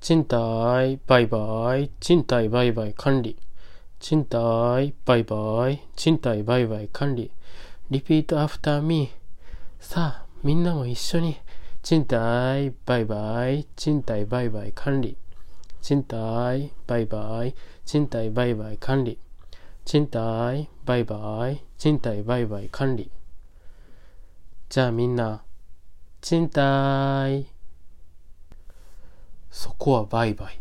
賃貸売買賃貸売買管理。賃貸売買賃貸売買管理。Repeat after me さあみんなも一緒に。賃貸売買賃貸売買管理。賃貸売買賃貸売買管理。賃貸売買賃貸売買管理。じゃあみんな賃貸。そこは売買